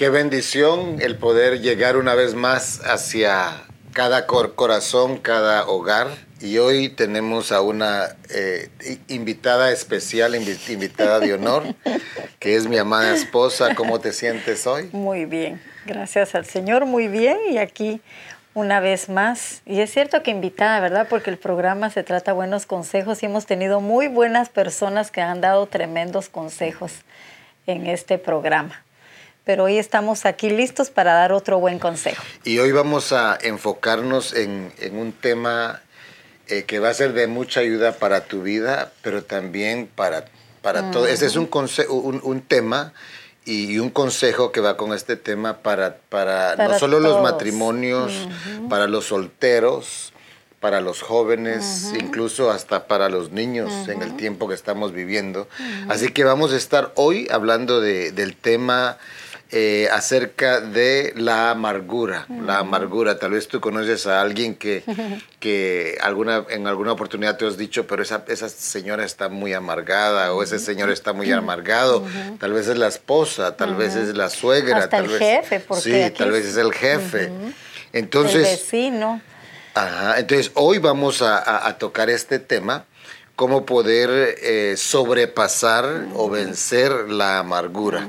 Qué bendición el poder llegar una vez más hacia cada corazón, cada hogar. Y hoy tenemos a una eh, invitada especial, invitada de honor, que es mi amada esposa. ¿Cómo te sientes hoy? Muy bien, gracias al Señor, muy bien. Y aquí una vez más. Y es cierto que invitada, ¿verdad? Porque el programa se trata de buenos consejos y hemos tenido muy buenas personas que han dado tremendos consejos en este programa pero hoy estamos aquí listos para dar otro buen consejo. Y hoy vamos a enfocarnos en, un tema eh, que va a ser de mucha ayuda para tu vida, pero también para, para todo. Ese es un, un, tema y, un consejo que va con este tema para, para, no solo los matrimonios, para los solteros, para los jóvenes, incluso hasta para los niños en el tiempo que estamos viviendo. Así que vamos a estar hoy hablando de, del tema eh, acerca de la amargura. La amargura, tal vez tú conoces a alguien que, que alguna, en alguna oportunidad te has dicho, pero esa, esa señora está muy amargada o ese señor está muy amargado. Tal vez es la esposa, tal vez es la suegra. tal el vez, jefe, porque Sí, tal vez es el jefe. Entonces, el vecino. Ajá, entonces hoy vamos a tocar este tema cómo poder eh, sobrepasar o vencer la amargura.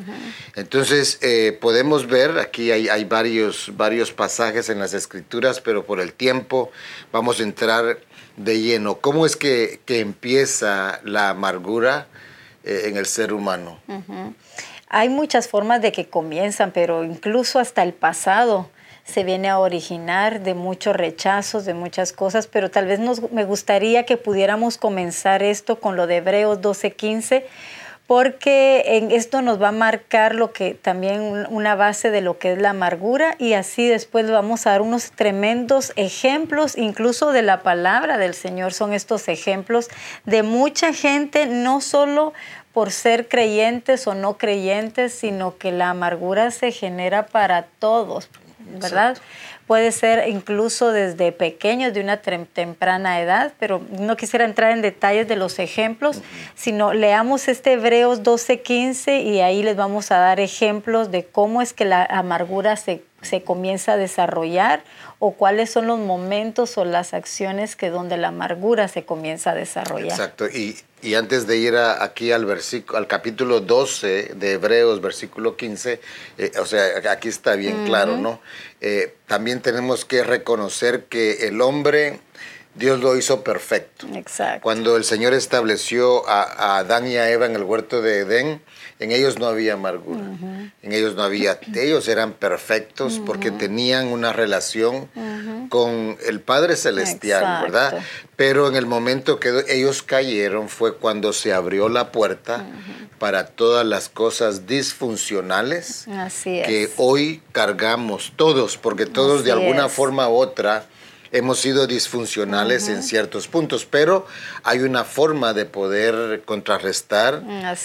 Entonces, eh, podemos ver, aquí hay, varios, varios pasajes en las escrituras, pero por el tiempo vamos a entrar de lleno. ¿Cómo es que, empieza la amargura eh, en el ser humano? Hay muchas formas de que comienzan, pero incluso hasta el pasado se viene a originar de muchos rechazos, de muchas cosas, pero tal vez nos, me gustaría que pudiéramos comenzar esto con lo de Hebreos 12:15, porque en esto nos va a marcar lo que también una base de lo que es la amargura y así después vamos a dar unos tremendos ejemplos, incluso de la palabra del Señor. Son estos ejemplos de mucha gente, no solo por ser creyentes o no creyentes, sino que la amargura se genera para todos, ¿verdad? Puede ser incluso desde pequeños, de una temprana edad, pero no quisiera entrar en detalles de los ejemplos, sino leamos este Hebreos 12:15 y ahí les vamos a dar ejemplos de cómo es que la amargura se, se comienza a desarrollar o cuáles son los momentos o las acciones que donde la amargura se comienza a desarrollar. Exacto, y, y antes de ir aquí al, versículo, al capítulo 12 de Hebreos, versículo 15, eh, o sea, aquí está bien claro, ¿no? Eh, también tenemos que reconocer que el hombre, Dios lo hizo perfecto. Exacto. Cuando el Señor estableció a, a Adán y a Eva en el huerto de Edén, en ellos no había amargura, en ellos no había, ellos eran perfectos porque tenían una relación con el Padre Celestial, ¿verdad? Pero en el momento que ellos cayeron fue cuando se abrió la puerta para todas las cosas disfuncionales que hoy cargamos todos, porque todos de alguna forma u otra hemos sido disfuncionales en ciertos puntos, pero hay una forma de poder contrarrestar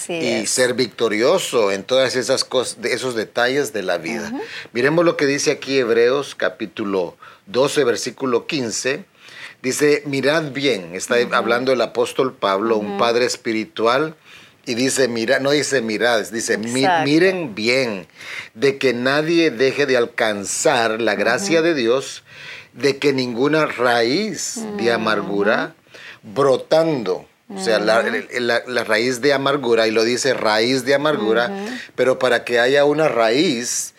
y ser victorioso en todas esas cosas, esos detalles de la vida. Miremos lo que dice aquí Hebreos capítulo 12, versículo 15. Dice, mirad bien, está hablando el apóstol Pablo, un padre espiritual, y dice, mira, no dice mirad, dice, miren bien, de que nadie deje de alcanzar la gracia de Dios, de que ninguna raíz de amargura brotando, o sea, la, raíz de amargura, y lo dice raíz de amargura, pero para que haya una raíz,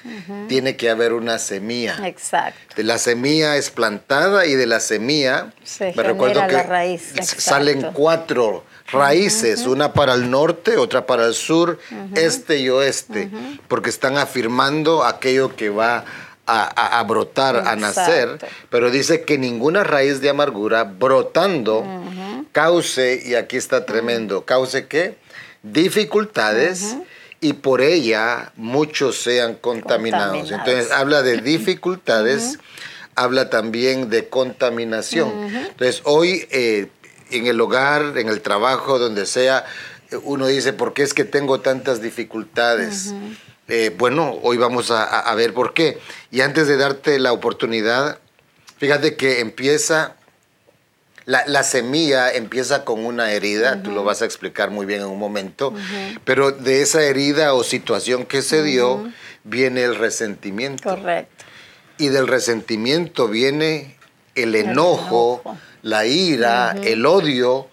tiene que haber una semilla. Exacto. De la semilla es plantada y de la semilla, me recuerdo que raíz. salen cuatro raíces, una para el norte, otra para el sur, este y oeste, porque están afirmando aquello que va a, brotar, a nacer, pero dice que ninguna raíz de amargura brotando cause, y aquí está tremendo, cause qué? Dificultades. Y por ella muchos sean contaminados. Entonces habla de dificultades, habla también de contaminación. Entonces, hoy eh, en el hogar, en el trabajo, donde sea, uno dice, ¿por qué es que tengo tantas dificultades? Eh, bueno, hoy vamos a, ver por qué. Y antes de darte la oportunidad, fíjate que empieza, la, semilla empieza con una herida, tú lo vas a explicar muy bien en un momento, pero de esa herida o situación que se dio viene el resentimiento. Correcto. Y del resentimiento viene el enojo, la ira, el odio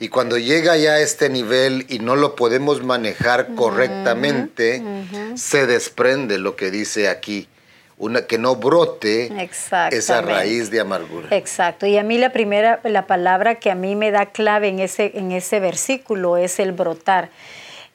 y cuando llega ya a este nivel y no lo podemos manejar correctamente, se desprende lo que dice aquí. Una, que no brote esa raíz de amargura. Exacto. Y a mí la primera, la palabra que a mí me da clave en ese, en ese versículo es el brotar.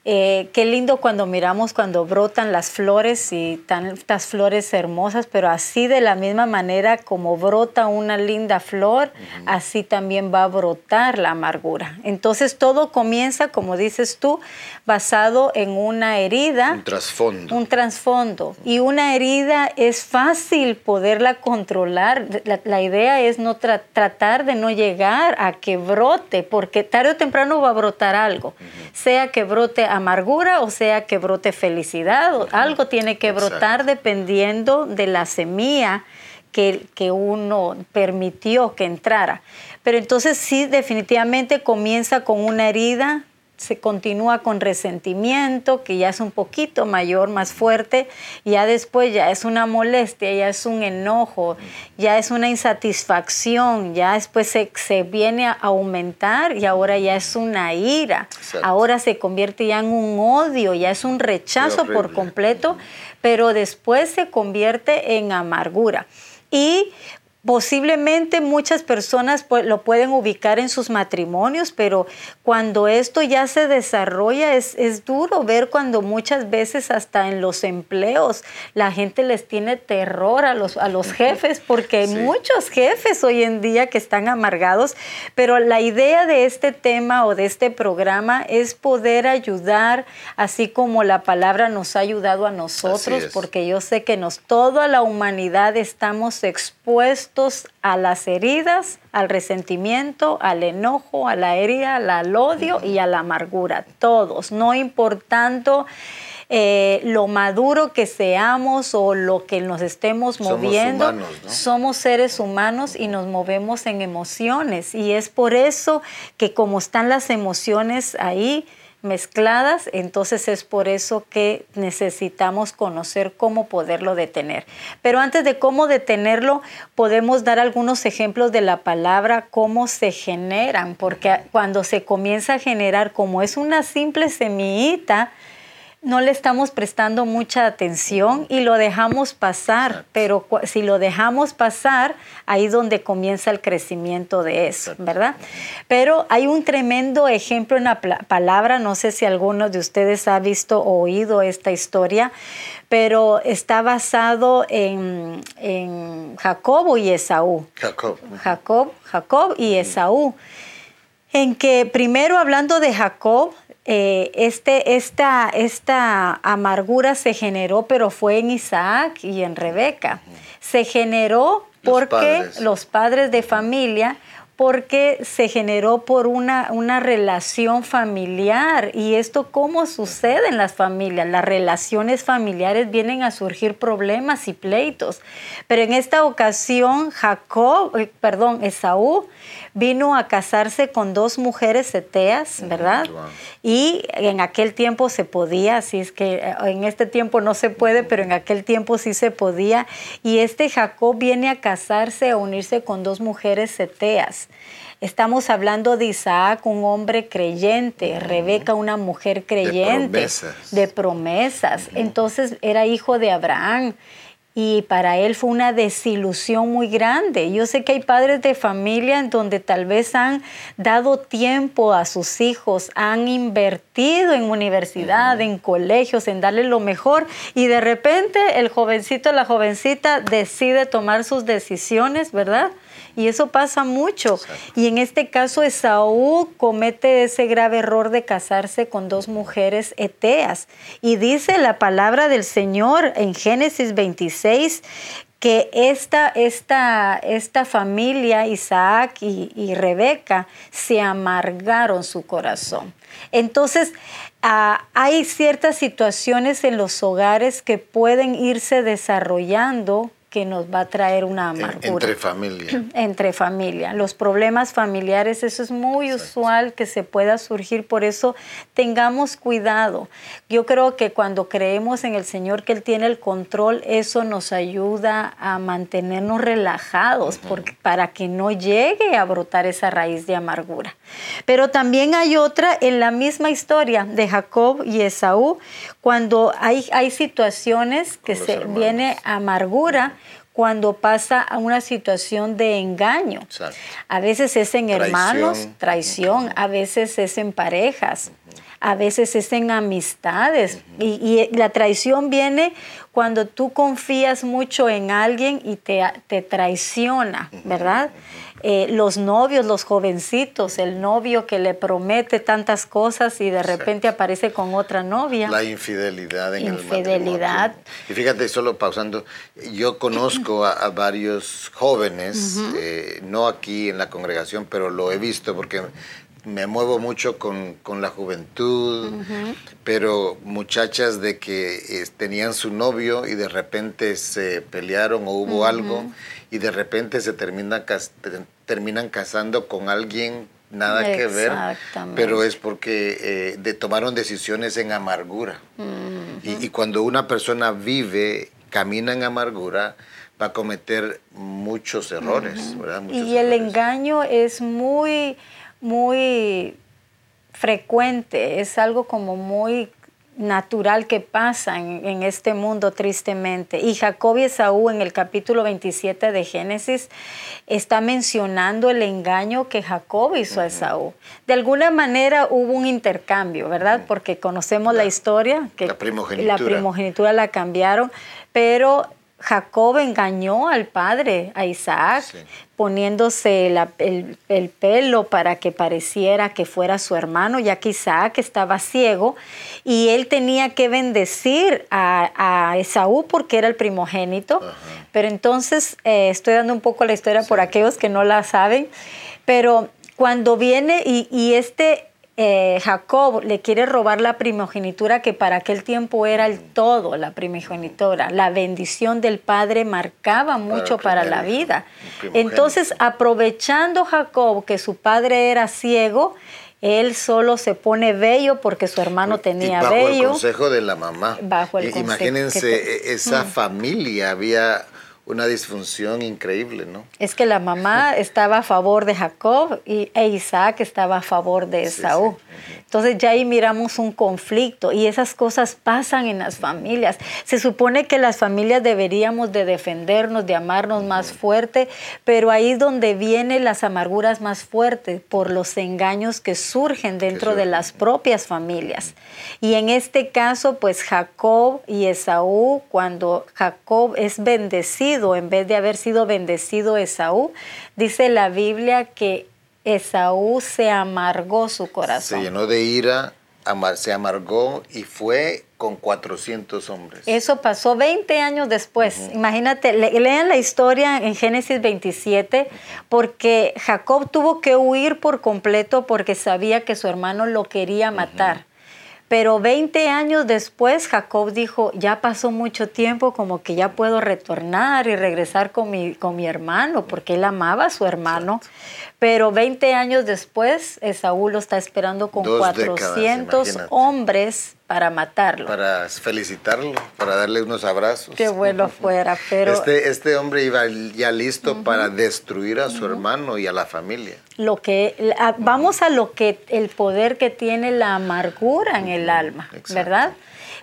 Eh, qué lindo cuando miramos cuando brotan las flores y tantas flores hermosas, pero así de la misma manera como brota una linda flor, así también va a brotar la amargura. Entonces todo comienza, como dices tú, basado en una herida. Un trasfondo. Un trasfondo. Y una herida es fácil poderla controlar. La, idea es no tratar de no llegar a que brote, porque tarde o temprano va a brotar algo, sea que brote amargura o sea que brote felicidad, algo tiene que brotar dependiendo de la semilla que, que, uno permitió que entrara. Pero entonces sí, definitivamente comienza con una herida, se continúa con resentimiento, que ya es un poquito mayor, más fuerte, y ya después ya es una molestia, ya es un enojo, ya es una insatisfacción, ya después se, se viene a aumentar y ahora ya es una ira, ahora se convierte ya en un odio, ya es un rechazo por completo, pero después se convierte en amargura. Y Posiblemente muchas personas lo pueden ubicar en sus matrimonios, pero cuando esto ya se desarrolla es, es, duro ver cuando muchas veces hasta en los empleos la gente les tiene terror a los, a los jefes, porque hay muchos jefes hoy en día que están amargados, pero la idea de este tema o de este programa es poder ayudar, así como la palabra nos ha ayudado a nosotros, porque yo sé que nos, toda la humanidad estamos expuestos a las heridas, al resentimiento, al enojo, a la herida, al odio y a la amargura. Todos, no importando eh, lo maduro que seamos o lo que nos estemos moviendo, somos seres humanos y nos movemos en emociones. Y es por eso que como están las emociones ahí, mezcladas, entonces es por eso que necesitamos conocer cómo poderlo detener. Pero antes de cómo detenerlo, podemos dar algunos ejemplos de la palabra, cómo se generan, porque cuando se comienza a generar, como es una simple semillita, no le estamos prestando mucha atención y lo dejamos pasar, pero si lo dejamos pasar, ahí es donde comienza el crecimiento de eso, ¿verdad? Pero hay un tremendo ejemplo en la palabra, no sé si alguno de ustedes ha visto o oído esta historia, pero está basado en, en Jacobo y Esaú. Jacob. Jacob, Jacob y Esaú. En que primero hablando de Jacob, eh, este, esta, esta amargura se generó, pero fue en Isaac y en Rebeca. Se generó porque los padres de familia porque se generó por una, una relación familiar. ¿Y esto cómo sucede en las familias? Las relaciones familiares vienen a surgir problemas y pleitos. Pero en esta ocasión, Jacob, eh, perdón, Esaú, vino a casarse con dos mujeres eteas, ¿verdad? Y en aquel tiempo se podía, así es que eh, en este tiempo no se puede, pero en aquel tiempo sí se podía. Y este Jacob viene a casarse, a unirse con dos mujeres eteas. Estamos hablando de Isaac, un hombre creyente, Rebeca, una mujer creyente, de promesas. De promesas. Entonces era hijo de Abraham y para él fue una desilusión muy grande. Yo sé que hay padres de familia en donde tal vez han dado tiempo a sus hijos, han invertido en universidad, en colegios, en darle lo mejor y de repente el jovencito, la jovencita decide tomar sus decisiones, ¿verdad? Y eso pasa mucho. Y en este caso Esaú comete ese grave error de casarse con dos mujeres eteas. Y dice la palabra del Señor en Génesis 26 que esta, esta, esta familia, Isaac y, y Rebeca, se amargaron su corazón. Entonces, ah, hay ciertas situaciones en los hogares que pueden irse desarrollando que nos va a traer una amargura. Entre familia. Entre familia. Los problemas familiares, eso es muy usual que se pueda surgir, por eso tengamos cuidado. Yo creo que cuando creemos en el Señor que Él tiene el control, eso nos ayuda a mantenernos relajados para que no llegue a brotar esa raíz de amargura. Pero también hay otra en la misma historia de Jacob y Esaú, cuando hay, hay situaciones que se viene amargura cuando pasa a una situación de engaño. A veces es en hermanos, traición, a veces es en parejas, a veces es en amistades. y, la traición viene cuando tú confías mucho en alguien y te, te traiciona, ¿verdad? Eh, los novios, los jovencitos, el novio que le promete tantas cosas y de repente aparece con otra novia. La infidelidad en infidelidad. el Y fíjate, solo pausando, yo conozco a, varios jóvenes, eh, no aquí en la congregación, pero lo he visto porque me muevo mucho con, la juventud, pero muchachas de que tenían su novio y de repente se pelearon o hubo algo y de repente se terminan, terminan casando con alguien nada que ver, pero es porque eh, tomaron decisiones en amargura. y, cuando una persona vive, camina en amargura, va a cometer muchos errores. y el engaño es muy muy frecuente, es algo como muy natural que pasa en, este mundo tristemente. Y Jacob y Esaú en el capítulo 27 de Génesis está mencionando el engaño que Jacob hizo a Esaú. De alguna manera hubo un intercambio, ¿verdad? Porque conocemos la, historia, que la primogenitura. la primogenitura la cambiaron, pero Jacob engañó al padre, a Isaac, poniéndose el, pelo para que pareciera que fuera su hermano, ya que Isaac estaba ciego y él tenía que bendecir a, Esaú porque era el primogénito. Pero entonces, eh, estoy dando un poco la historia por aquellos que no la saben, pero cuando viene y, y este eh, Jacob le quiere robar la primogenitura que para aquel tiempo era el todo, la primogenitura. La bendición del padre marcaba mucho para, la vida. Entonces, aprovechando Jacob que su padre era ciego, él solo se pone bello porque su hermano tenía bajo bello. el consejo de la mamá. Bajo el Imagínense, e-, esa familia había una disfunción increíble, ¿no? Es que la mamá estaba a favor de Jacob y, e Isaac estaba a favor de Esaú. Entonces ya ahí miramos un conflicto y esas cosas pasan en las familias. Se supone que las familias deberíamos de defendernos, de amarnos más fuerte, pero ahí es donde vienen las amarguras más fuertes por los engaños que surgen dentro de las propias familias. Y en este caso, pues Jacob y Esaú, cuando Jacob es bendecido, en vez de haber sido bendecido Esaú, dice la Biblia que Esaú se amargó su corazón. Se llenó de ira, se amargó y fue con 400 hombres. Eso pasó 20 años después. Imagínate, lean la historia en Génesis 27, porque Jacob tuvo que huir por completo porque sabía que su hermano lo quería matar. Pero 20 años después Jacob dijo, ya pasó mucho tiempo, como que ya puedo retornar y regresar con mi, con mi hermano, porque él amaba a su hermano. Pero 20 años después, Esaú lo está esperando con 400 hombres para matarlo. Para felicitarlo, para darle unos abrazos. Qué bueno fuera, pero... Este, este hombre iba ya listo para destruir a su hermano y a la familia. Lo que, vamos a lo que, el poder que tiene la amargura en el alma, ¿verdad?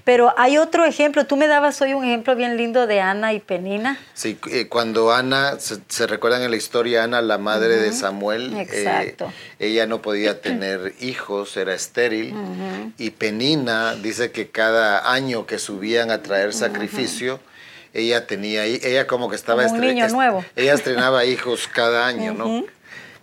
Pero hay otro ejemplo, tú me dabas hoy un ejemplo bien lindo de Ana y Penina. Sí, eh, cuando Ana, se, recuerdan en la historia, Ana, la madre de Samuel, eh, ella no podía tener hijos, era estéril, y Penina dice que cada año que subían a traer sacrificio, ella tenía, ella como que estaba... un niño nuevo. Ella estrenaba hijos cada año, ¿no?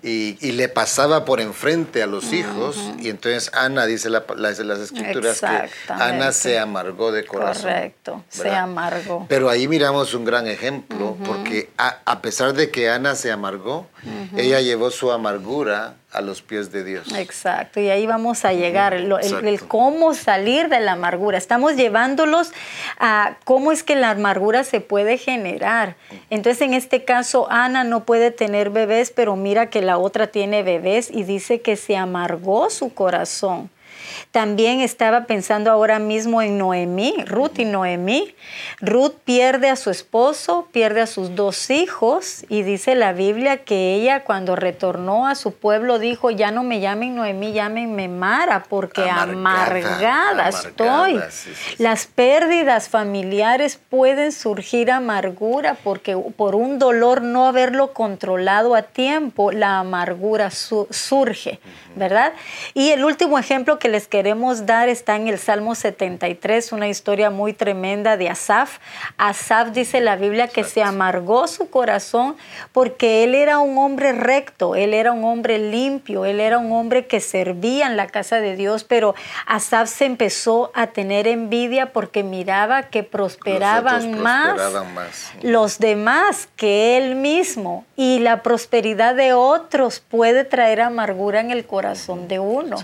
Y, y le pasaba por enfrente a los hijos. Y entonces Ana, dice la, la- las escrituras, que Ana se amargó de corazón. Correcto, se amargó. Pero ahí miramos un gran ejemplo, porque a, a pesar de que Ana se amargó, ella llevó su amargura a los pies de Dios. Exacto, y ahí vamos a llegar, el, el cómo salir de la amargura. Estamos llevándolos a cómo es que la amargura se puede generar. Entonces, en este caso, Ana no puede tener bebés, pero mira que la otra tiene bebés y dice que se amargó su corazón. También estaba pensando ahora mismo en Noemí, Ruth y Noemí. Ruth pierde a su esposo, pierde a sus dos hijos y dice la Biblia que ella cuando retornó a su pueblo dijo, ya no me llamen Noemí, llámenme Mara, porque Amargada, amargada, estoy. amargada, sí, sí, sí. Las pérdidas familiares pueden surgir amargura porque por un dolor no haberlo controlado a tiempo, la amargura su- surge, ¿verdad? Y el último ejemplo que les queremos dar está en el Salmo 73, una historia muy tremenda de Asaf. Asaf dice la Biblia que se amargó su corazón porque él era un hombre recto, él era un hombre limpio, él era un hombre que servía en la casa de Dios, pero Asaf se empezó a tener envidia porque miraba que prosperaban, otros más, prosperaban más. los demás que él mismo y la prosperidad de otros puede traer amargura en el corazón de uno.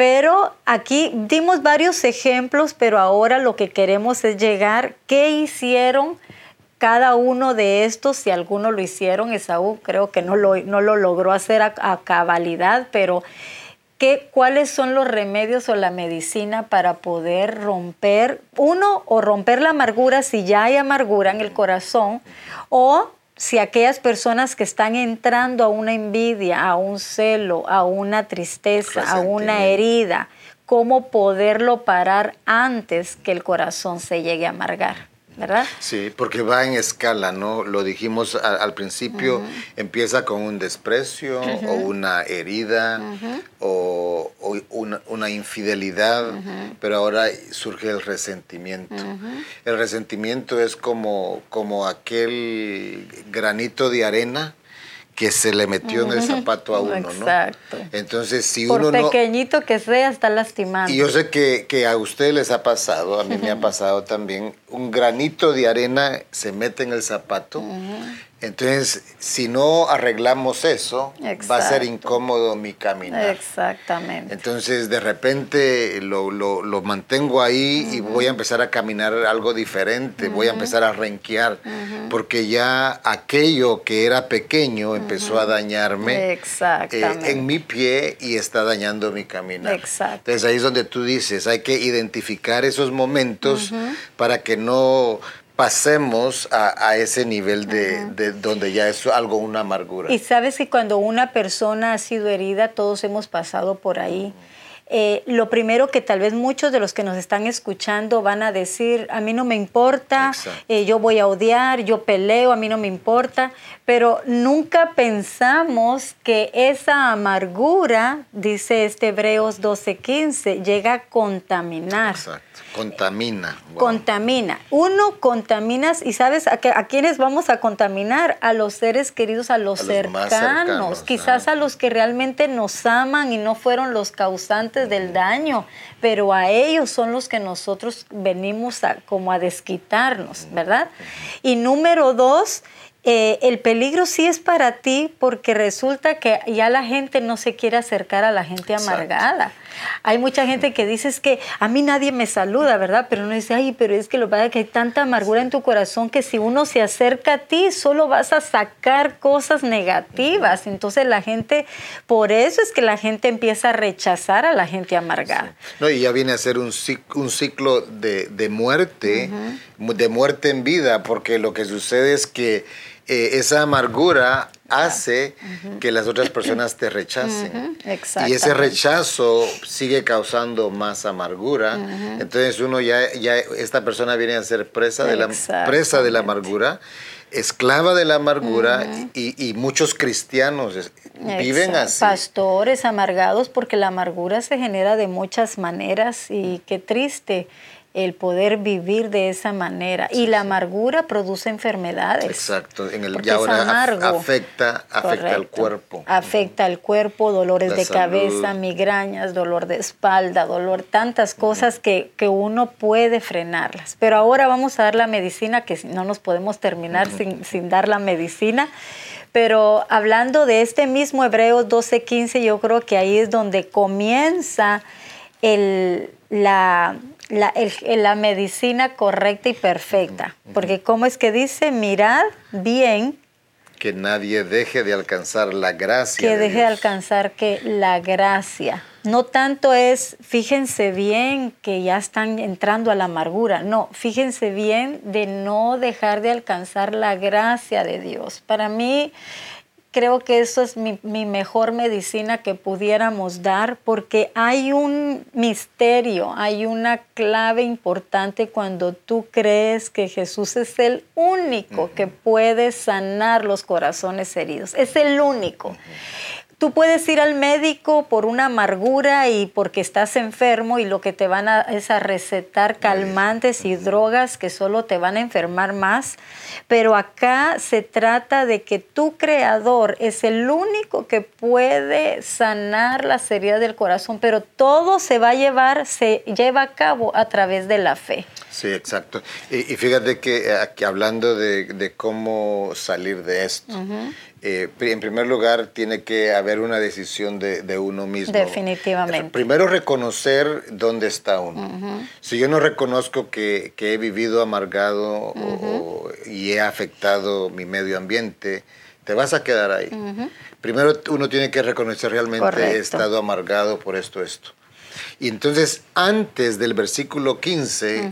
Pero aquí dimos varios ejemplos, pero ahora lo que queremos es llegar, ¿qué hicieron cada uno de estos? Si alguno lo hicieron, Esaú creo que no lo, no lo logró hacer a, a cabalidad, pero ¿qué, ¿cuáles son los remedios o la medicina para poder romper, uno, o romper la amargura si ya hay amargura en el corazón, o si aquellas personas que están entrando a una envidia, a un celo, a una tristeza, a una herida, cómo poderlo parar antes que el corazón se llegue a amargar, ¿verdad? Sí, porque va en escala, ¿no? Lo dijimos a- al principio, empieza con un desprecio o una herida o, o una, una infidelidad, pero ahora surge el resentimiento. El resentimiento es como, como aquel granito de arena que se le metió en el zapato a uno, ¿no? Exacto. Entonces, si Por uno no... pequeñito que sea, está lastimando. Y yo sé que, que a ustedes les ha pasado, a mí me ha pasado también, un granito de arena se mete en el zapato. Entonces, si no arreglamos eso, va a ser incómodo mi caminar. Exactamente. Entonces, de repente lo, lo- lo mantengo ahí y voy a empezar a caminar algo diferente, voy a empezar a renquear, porque ya aquello que era pequeño empezó a dañarme eh, en mi pie y está dañando mi caminar. Exacto. Entonces, ahí es donde tú dices, hay que identificar esos momentos para que no pasemos a, a ese nivel de, de donde ya es algo una amargura. Y sabes que cuando una persona ha sido herida, todos hemos pasado por ahí. Eh, lo primero que tal vez muchos de los que nos están escuchando van a decir, a mí no me importa, eh, yo voy a odiar, yo peleo, a mí no me importa, pero nunca pensamos que esa amargura, dice este Hebreos 12:15, llega a contaminar. Exacto. Contamina. Wow. Contamina. Uno contaminas y sabes a, qué- a quiénes vamos a contaminar, a los seres queridos, a los, A cercanos, quizás ajá. a los que realmente nos aman y no fueron los causantes del daño, pero a ellos son los que nosotros venimos a, como a desquitarnos, ¿verdad? Y número dos, eh, el peligro sí es para ti porque resulta que ya la gente no se quiere acercar a la gente Exacto. Hay mucha gente que dice es que a mí nadie me saluda, ¿verdad? Pero uno dice, ay, pero es que lo que pasa es que hay tanta amargura en tu corazón que si uno se acerca a ti, solo vas a sacar cosas negativas. Entonces la gente, por eso es que la gente empieza a rechazar a la gente amargada. No, y ya viene a ser un cic- un ciclo de, de muerte, mu- de muerte en vida, porque lo que sucede es que eh, esa amargura hace que las otras personas te rechacen. Y ese rechazo sigue causando más amargura. Entonces uno ya, ya, esta persona viene a ser presa de la, presa de la amargura, esclava de la amargura, y, y muchos cristianos viven así. Pastores amargados porque la amargura se genera de muchas maneras y qué triste el poder vivir de esa manera. y la amargura produce enfermedades. Exacto, en el, y ahora afecta, afecta al cuerpo. Afecta al cuerpo, dolores de cabeza, migrañas, dolor de espalda, dolor, tantas cosas que, que, uno puede frenarlas. Pero ahora vamos a dar la medicina, que no nos podemos terminar sin, sin dar la medicina. Pero hablando de este mismo Hebreos 12:15, yo creo que ahí es donde comienza el, la, la, la, medicina correcta y perfecta. Porque ¿cómo es que dice? Mirad bien. Que nadie deje de alcanzar la gracia. Que deje de alcanzar que la gracia. No tanto es, fíjense bien que ya están entrando a la amargura. No, fíjense bien de no dejar de alcanzar la gracia de Dios. Para mí, creo que eso es mi, mejor medicina que pudiéramos dar porque hay un misterio, hay una clave importante cuando tú crees que Jesús es el único que puede sanar los corazones heridos. Es el único. Tú puedes ir al médico por una amargura y porque estás enfermo y lo que te van a es a recetar calmantes y drogas que solo te van a enfermar más. Pero acá se trata de que tu creador es el único que puede sanar las heridas del corazón, pero todo se va a llevar, se lleva a cabo a través de la fe. Sí, exacto. Y, fíjate que aquí hablando de, cómo salir de esto, eh, en primer lugar, tiene que haber una decisión de, uno mismo. Definitivamente. Primero, reconocer dónde está uno. Si yo no reconozco que, he vivido amargado y he afectado mi medio ambiente, te vas a quedar ahí. Primero, uno tiene que reconocer realmente he estado amargado por esto, esto. Y entonces, antes del versículo 15,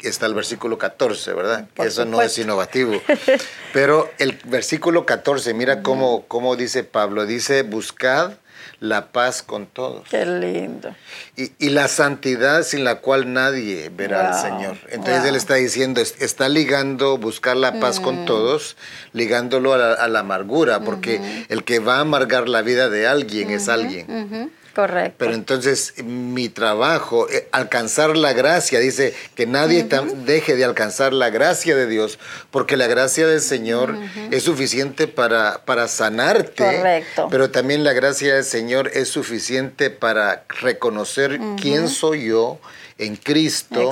está el versículo 14, ¿verdad? Eso no es innovativo. Pero el versículo 14, mira cómo, cómo dice Pablo, dice, buscad la paz con todos. Qué lindo. Y, la santidad sin la cual nadie verá al Señor. Entonces él está diciendo, está ligando buscar la paz con todos, ligándolo a la, amargura, porque el que va a amargar la vida de alguien es alguien. Correcto. Pero entonces mi trabajo, eh, alcanzar la gracia, dice que nadie deje de alcanzar la gracia de Dios, porque la gracia del Señor es suficiente para, para sanarte. Correcto. Pero también la gracia del Señor es suficiente para reconocer quién soy yo en Cristo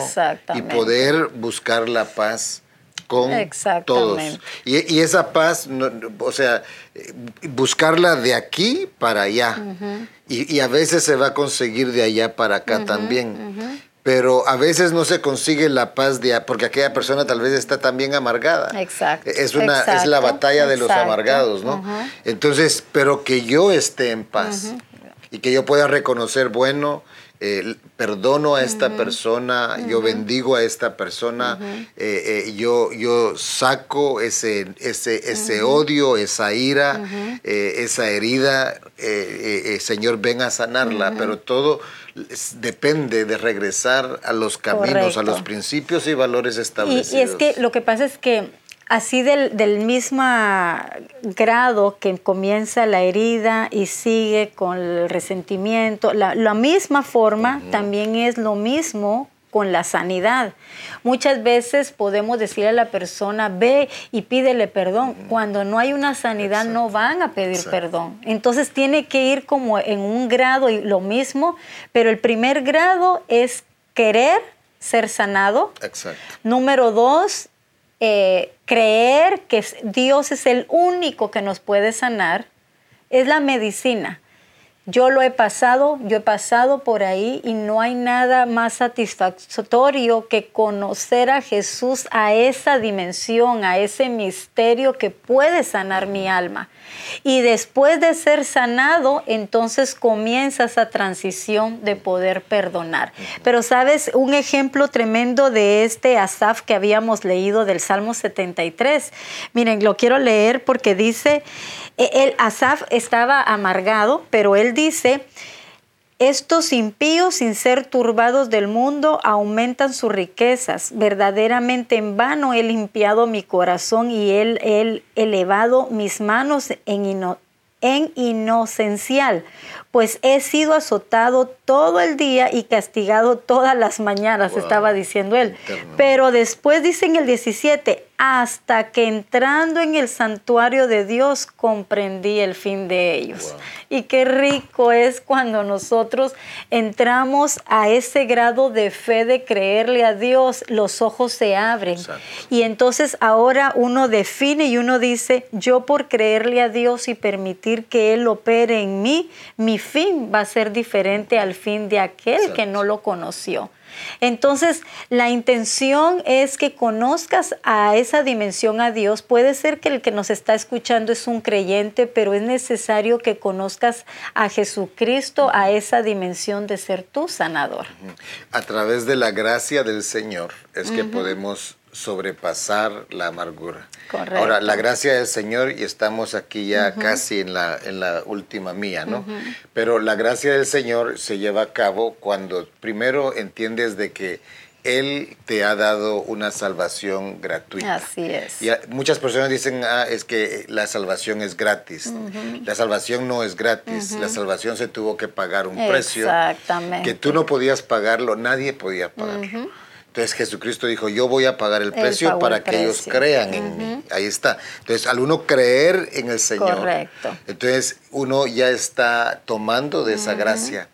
y poder buscar la paz con todos. Y, esa paz, o sea, buscarla de aquí para allá. y, a veces se va a conseguir de allá para acá también. Pero a veces no se consigue la paz de porque aquella persona tal vez está también amargada. Exacto. Es una es la batalla de los amargados, ¿no? Entonces, pero que yo esté en paz y que yo pueda reconocer, bueno, eh, perdono a esta persona, yo bendigo a esta persona, eh, eh, yo, yo saco ese, ese, ese odio, esa ira, esa herida, Señor, ven a sanarla, pero todo depende de regresar a los caminos, a los principios y valores establecidos. y es que lo que pasa es que así del, del mismo grado que comienza la herida y sigue con el resentimiento, la, misma forma también es lo mismo con la sanidad. Muchas veces podemos decirle a la persona, ve y pídele perdón. Cuando no hay una sanidad no van a pedir perdón. Entonces tiene que ir como en un grado y lo mismo, pero el primer grado es querer ser sanado. Exacto. Número dos, eh, creer que Dios es el único que nos puede sanar, es la medicina. Yo lo he pasado, yo he pasado por ahí y no hay nada más satisfactorio que conocer a Jesús a esa dimensión, a ese misterio que puede sanar mi alma. Y después de ser sanado, entonces comienza esa transición de poder perdonar. Pero sabes, un ejemplo tremendo de este Asaf que habíamos leído del Salmo 73. Miren, lo quiero leer porque dice, el Asaf estaba amargado, pero él dice, estos impíos, sin ser turbados del mundo, aumentan sus riquezas. Verdaderamente en vano he limpiado mi corazón y he elevado mis manos en, en inocencial, pues he sido azotado todo el día y castigado todas las mañanas, estaba diciendo él. Pero después dice en el 17, hasta que entrando en el santuario de Dios comprendí el fin de ellos. Y qué rico es cuando nosotros entramos a ese grado de fe de creerle a Dios, los ojos se abren. Y entonces ahora uno define y uno dice, yo por creerle a Dios y permitir que Él opere en mí, mi fin va a ser diferente al fin de aquel que no lo conoció. Entonces, la intención es que conozcas a esa dimensión a Dios. Puede ser que el que nos está escuchando es un creyente, pero es necesario que conozcas a Jesucristo, a esa dimensión de ser tu sanador. A través de la gracia del Señor es que podemos sobrepasar la amargura. Correcto. Ahora, la gracia del Señor, y estamos aquí ya casi en la, en la última mía, ¿no? Pero la gracia del Señor se lleva a cabo cuando primero entiendes de que él te ha dado una salvación gratuita. Así es. Y muchas personas dicen, ah, es que la salvación es gratis. La salvación no es gratis. La salvación se tuvo que pagar un precio. Que tú no podías pagarlo, nadie podía pagarlo. Entonces Jesucristo dijo, yo voy a pagar el precio para que ellos crean en mí. Ahí está. Entonces, al uno creer en el Señor, entonces uno ya está tomando de esa gracia.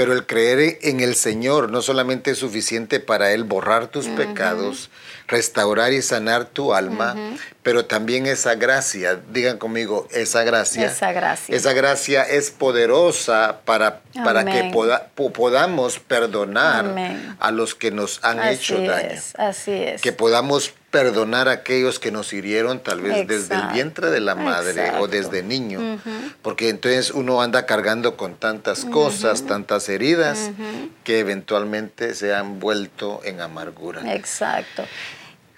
Pero el creer en el Señor no solamente es suficiente para Él borrar tus pecados, restaurar y sanar tu alma, pero también esa gracia, digan conmigo, esa gracia. Esa gracia. Esa gracia es poderosa para, para que podamos perdonar a los que nos han hecho daño. así es. Que podamos perdonar a aquellos que nos hirieron tal vez desde el vientre de la madre o desde niño, porque entonces uno anda cargando con tantas cosas, tantas heridas, que eventualmente se han vuelto en amargura. Exacto.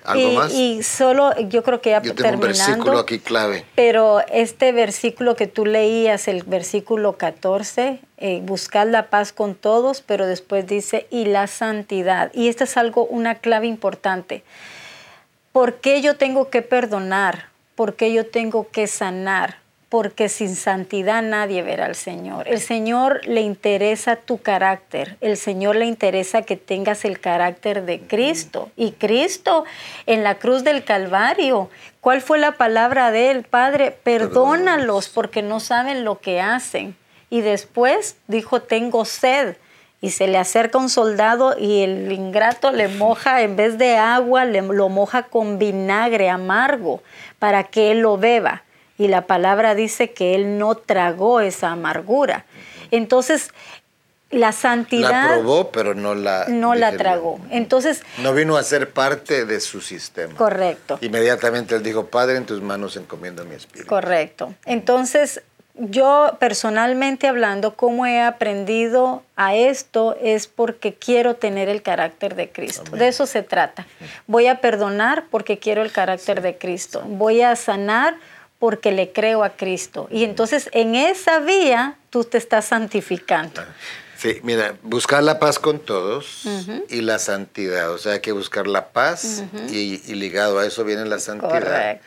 ¿Algo y, más? Y solo, yo creo que ya yo tengo un versículo aquí clave. Pero este versículo que tú leías, el versículo 14, eh, buscar la paz con todos, pero después dice, y la santidad. Y esto es algo, una clave importante. ¿Por qué yo tengo que perdonar? ¿Por qué yo tengo que sanar? Porque sin santidad nadie verá al Señor. El Señor le interesa tu carácter. El Señor le interesa que tengas el carácter de Cristo. Y Cristo en la cruz del Calvario, ¿cuál fue la palabra de él? Padre, perdónalos porque no saben lo que hacen. Y después dijo, tengo sed y se le acerca un soldado y el ingrato le moja, en vez de agua, le, lo moja con vinagre amargo para que él lo beba. Y la palabra dice que él no tragó esa amargura. Entonces, la santidad... La probó, pero no la... No la tragó. Entonces... No vino a ser parte de su sistema. Correcto. Inmediatamente él dijo, Padre, en tus manos encomiendo mi espíritu. Correcto. Entonces, yo personalmente hablando, cómo he aprendido a esto es porque quiero tener el carácter de Cristo. De eso se trata. Voy a perdonar porque quiero el carácter de Cristo. Voy a sanar porque le creo a Cristo. Y entonces en esa vía tú te estás santificando. Sí, mira, buscar la paz con todos y la santidad. O sea, hay que buscar la paz y, ligado a eso viene la santidad.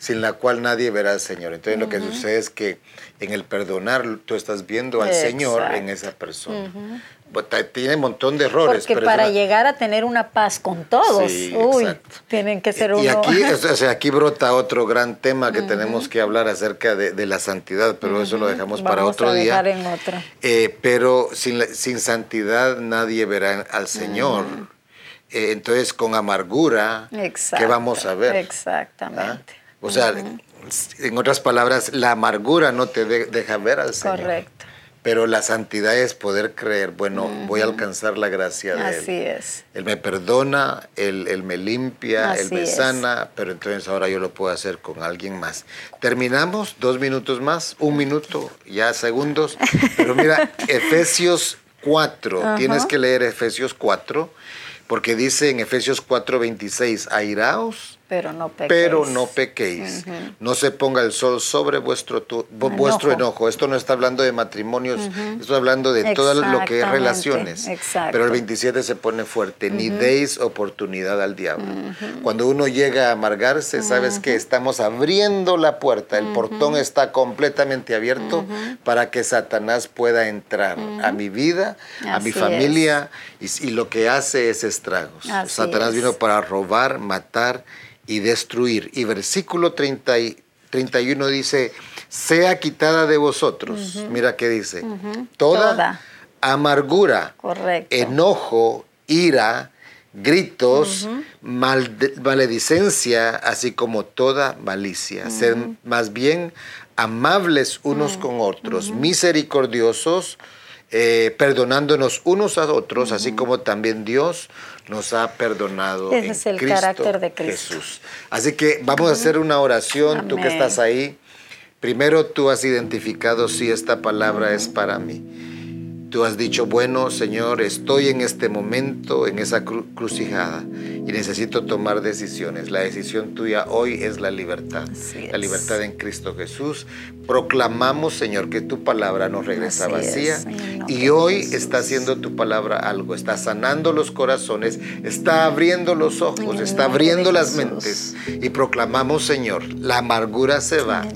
Sin la cual nadie verá al Señor. Entonces lo que sucede es que en el perdonar tú estás viendo al Señor en esa persona. Pues, tiene un montón de errores. Porque para llegar a tener una paz con todos, uy, tienen que ser uno. Y aquí, o sea, aquí brota otro gran tema que tenemos que hablar acerca de, la santidad, pero eso lo dejamos para otro a día. En otro. Eh, pero sin, sin santidad nadie verá al Señor. Eh, entonces, con amargura, ¿qué vamos a ver? Exactamente. ¿Ah? O sea, en otras palabras, la amargura no te deja ver al Señor. Correcto. Pero la santidad es poder creer, bueno, voy a alcanzar la gracia de Él. Así es. Él me perdona, Él, me limpia, Él me sana, pero entonces ahora yo lo puedo hacer con alguien más. Terminamos, dos minutos más, un minuto, ya segundos. Pero mira, Efesios 4, tienes que leer Efesios 4, porque dice en Efesios 4, 26, airaos Pero no pequéis. Pero no pequéis. No se ponga el sol sobre vuestro, vuestro enojo. Esto no está hablando de matrimonios, esto hablando de todo lo que es relaciones. Exacto. Pero el 27 se pone fuerte. Ni deis oportunidad al diablo. Cuando uno llega a amargarse, sabes que estamos abriendo la puerta. El portón está completamente abierto para que Satanás pueda entrar a mi vida, a mi familia, y, lo que hace es estragos. Satanás vino para robar, matar y destruir. Y versículo 30 y 31 dice, sea quitada de vosotros. Mira qué dice. Toda, amargura, enojo, ira, gritos, maledicencia, así como toda malicia. Sed más bien amables unos con otros, misericordiosos, eh, perdonándonos unos a otros, así como también Dios nos ha perdonado. Ese es el carácter de Cristo. Jesús. Así que vamos a hacer una oración, tú que estás ahí. Primero tú has identificado si esta palabra es para mí. Tú has dicho, bueno, Señor, estoy en este momento, en esa crucijada, y necesito tomar decisiones. La decisión tuya hoy es la libertad, la libertad en Cristo Jesús. Proclamamos, Señor, que tu palabra no regresa vacía, y hoy está haciendo tu palabra algo, está sanando los corazones, está abriendo los ojos, está abriendo las mentes, y proclamamos, Señor, la amargura se va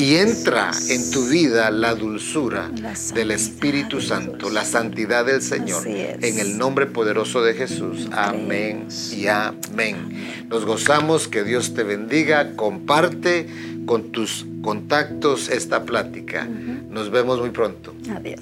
y entra en tu vida la dulzura del Espíritu Santo, la santidad del Señor. En el nombre poderoso de Jesús. Amén y amén. Nos gozamos, que Dios te bendiga. Comparte con tus contactos esta plática. Nos vemos muy pronto. Adiós.